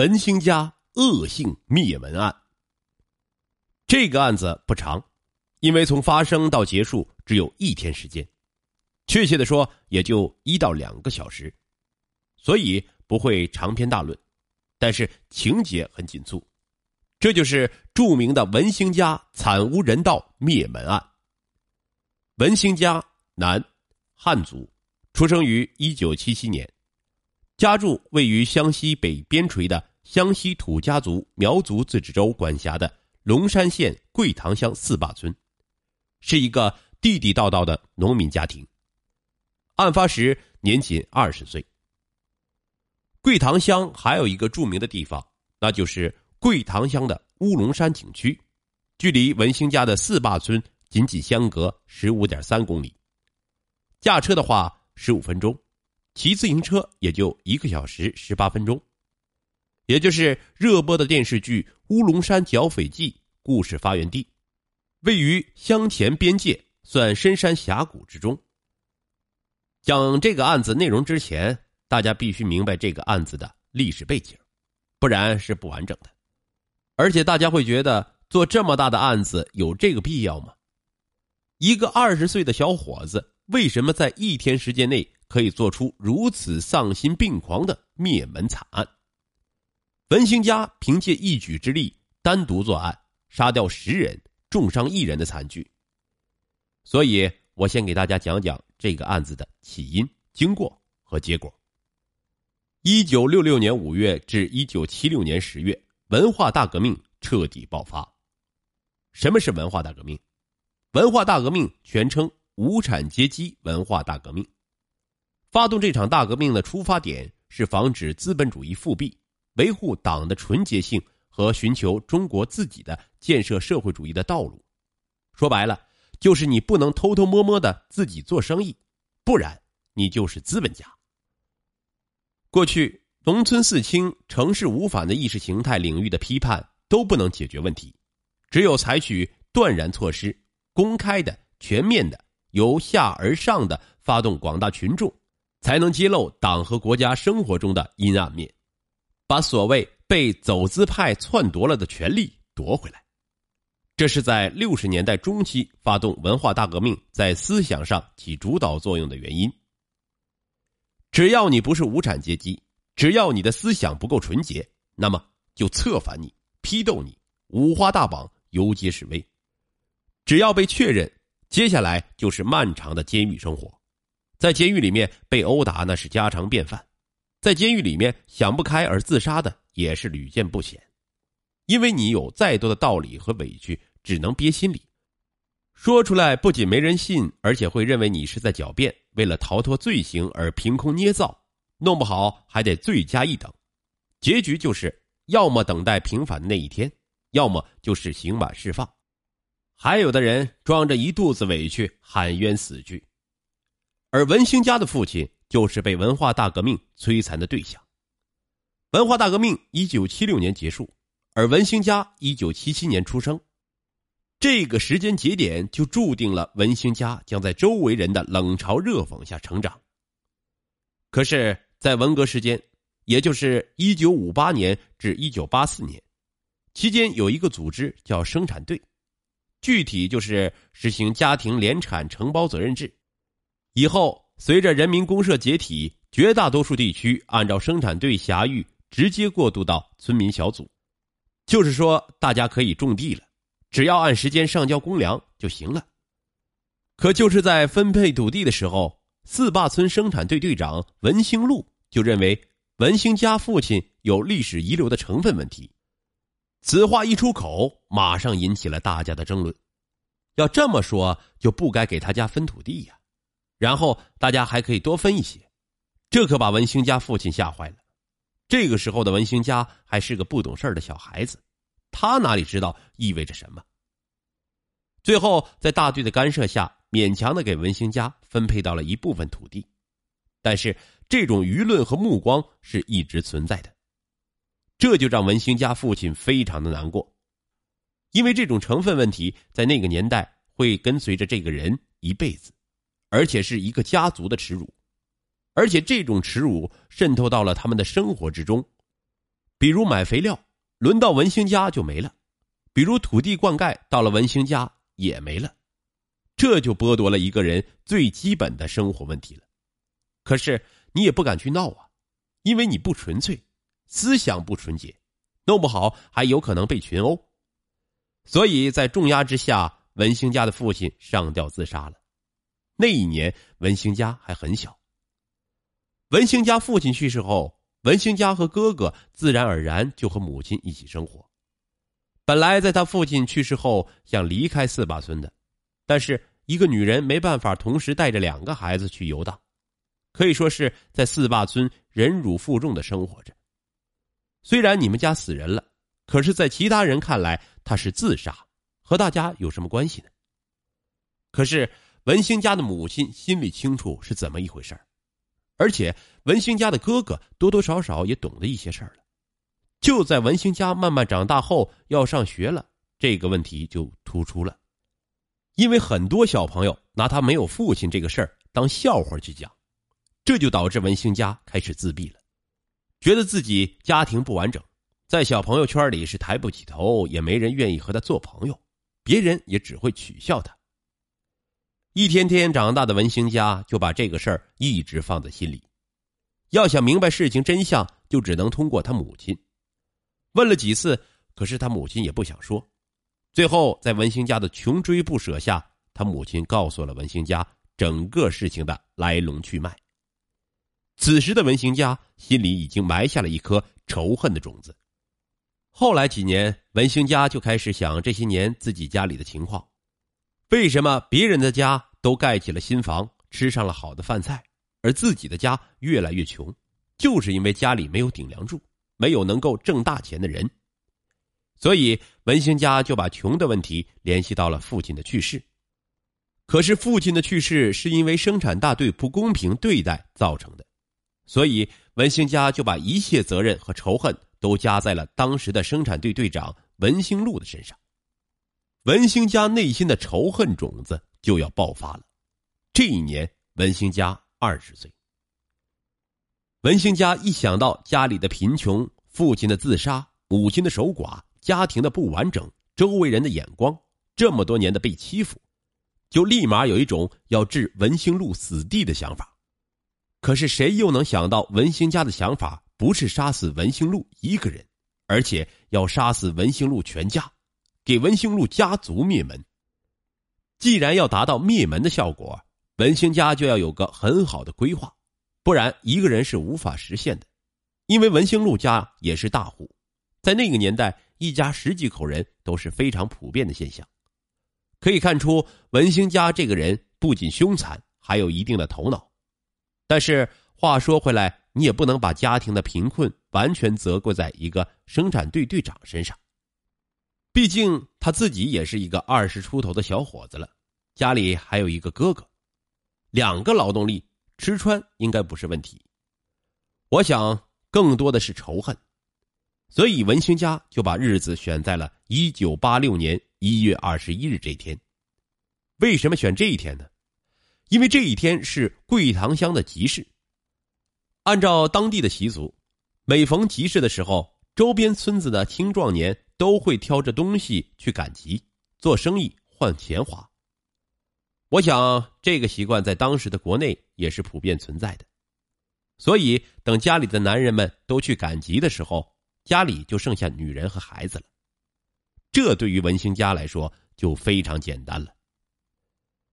文兴家恶性灭门案。这个案子不长，因为从发生到结束只有一天时间，确切的说也就一到两个小时，所以不会长篇大论，但是情节很紧促。这就是著名的文兴家惨无人道灭门案。文兴家，男，汉族，出生于一九七七年，家住位于湘西北边陲的湘西土家族苗族自治州管辖的龙山县桂塘乡四坝村，是一个地地道道的农民家庭。案发时年仅二十岁。桂塘乡还有一个著名的地方，那就是桂塘乡的乌龙山景区，距离文兴家的四坝村。仅仅相隔十五点三公里，驾车的话十五分钟，骑自行车也就一个小时十八分钟，也就是热播的电视剧《乌龙山剿匪记》故事发源地，位于湘黔边界，算深山峡谷之中。讲这个案子内容之前，大家必须明白这个案子的历史背景，不然是不完整的。而且大家会觉得做这么大的案子有这个必要吗？一个二十岁的小伙子，为什么在一天时间内可以做出如此丧心病狂的灭门惨案？文兴家凭借一举之力单独作案，杀掉十人，重伤一人的惨剧。所以我先给大家讲讲这个案子的起因、经过和结果。一九六六年五月至一九七六年十月，文化大革命彻底爆发。什么是文化大革命？文化大革命全称无产阶级文化大革命。发动这场大革命的出发点是防止资本主义复辟，维护党的纯洁性和寻求中国自己的建设社会主义的道路。说白了，就是你不能偷偷摸摸的自己做生意，不然你就是资本家。过去农村四清、城市五反的意识形态领域的批判都不能解决问题，只有采取断然措施。公开的、全面的、由下而上的发动广大群众，才能揭露党和国家生活中的阴暗面，把所谓被走资派篡夺了的权利夺回来。这是在六十年代中期发动文化大革命，在思想上起主导作用的原因。只要你不是无产阶级，只要你的思想不够纯洁，那么就策反你、批斗你，五花大绑，游街示威。只要被确认，接下来就是漫长的监狱生活。在监狱里面被殴打那是家常便饭，在监狱里面想不开而自杀的也是屡见不鲜。因为你有再多的道理和委屈，只能憋心里，说出来不仅没人信，而且会认为你是在狡辩，为了逃脱罪行而凭空捏造，弄不好还得罪加一等。结局就是要么等待平反的那一天，要么就是刑满释放。还有的人装着一肚子委屈喊冤死去，而文兴家的父亲就是被文化大革命摧残的对象。文化大革命一九七六年结束，而文兴家一九七七年出生，这个时间节点就注定了文兴家将在周围人的冷嘲热讽下成长。可是，在文革时间，也就是一九五八年至一九八四年期间，有一个组织叫生产队。具体就是实行家庭联产承包责任制，以后随着人民公社解体，绝大多数地区按照生产队辖域直接过渡到村民小组，就是说大家可以种地了，只要按时间上交公粮就行了。可就是在分配土地的时候，四坝村生产队队长文兴禄就认为文兴家父亲有历史遗留的成分问题。此话一出口，马上引起了大家的争论。要这么说，就不该给他家分土地呀。然后大家还可以多分一些，这可把文兴家父亲吓坏了。这个时候的文兴家还是个不懂事的小孩子，他哪里知道意味着什么？最后在大队的干涉下，勉强的给文兴家分配到了一部分土地，但是这种舆论和目光是一直存在的。这就让文兴家父亲非常的难过，因为这种成分问题在那个年代会跟随着这个人一辈子，而且是一个家族的耻辱，而且这种耻辱渗透到了他们的生活之中。比如买肥料，轮到文兴家就没了；比如土地灌溉，到了文兴家也没了。这就剥夺了一个人最基本的生活问题了。可是你也不敢去闹啊，因为你不纯粹，思想不纯洁，弄不好还有可能被群殴。所以在重压之下，文兴家的父亲上吊自杀了。那一年，文兴家还很小。文兴家父亲去世后，文兴家和哥哥自然而然就和母亲一起生活。本来在他父亲去世后想离开四坝村的，但是。一个女人没办法同时带着两个孩子去游荡，可以说是在四坝村忍辱负重的生活着。虽然你们家死人了，可是，在其他人看来，他是自杀，和大家有什么关系呢？可是文兴家的母亲心里清楚是怎么一回事而且文兴家的哥哥多多少少也懂得一些事儿了。就在文兴家慢慢长大后要上学了，这个问题就突出了。因为很多小朋友拿他没有父亲这个事儿当笑话去讲，这就导致文兴家开始自闭了，觉得自己家庭不完整，在小朋友圈里是抬不起头，也没人愿意和他做朋友，别人也只会取笑他。一天天长大的文兴家就把这个事儿一直放在心里，要想明白事情真相，就只能通过他母亲。问了几次，可是他母亲也不想说。最后，在文兴家的穷追不舍下，他母亲告诉了文兴家整个事情的来龙去脉。此时的文兴家心里已经埋下了一颗仇恨的种子。后来几年，文兴家就开始想这些年自己家里的情况：为什么别人的家都盖起了新房，吃上了好的饭菜，而自己的家越来越穷？就是因为家里没有顶梁柱，没有能够挣大钱的人。所以文兴家就把穷的问题联系到了父亲的去世。可是父亲的去世是因为生产大队不公平对待造成的，所以文兴家就把一切责任和仇恨都加在了当时的生产队队长文兴禄的身上。文兴家内心的仇恨种子就要爆发了。这一年，文兴家二十岁。文兴家一想到家里的贫穷、父亲的自杀、母亲的守寡，家庭的不完整，周围人的眼光，这么多年的被欺负，就立马有一种要置文兴路死地的想法。可是谁又能想到文兴家的想法不是杀死文兴路一个人，而且要杀死文兴路全家，给文兴路家族灭门。既然要达到灭门的效果，文兴家就要有个很好的规划，不然一个人是无法实现的。因为文兴路家也是大户，在那个年代。一家十几口人都是非常普遍的现象，可以看出文兴家这个人不仅凶残，还有一定的头脑。但是话说回来，你也不能把家庭的贫困完全责怪在一个生产队队长身上，毕竟他自己也是一个二十出头的小伙子了，家里还有一个哥哥，两个劳动力吃穿应该不是问题。我想更多的是仇恨。所以文兴家就把日子选在了一九八六年一月二十一日这天。为什么选这一天呢？因为这一天是桂塘乡的集市。按照当地的习俗，每逢集市的时候，周边村子的青壮年都会挑着东西去赶集，做生意换钱花。我想这个习惯在当时的国内也是普遍存在的。所以等家里的男人们都去赶集的时候。家里就剩下女人和孩子了，这对于文兴家来说就非常简单了。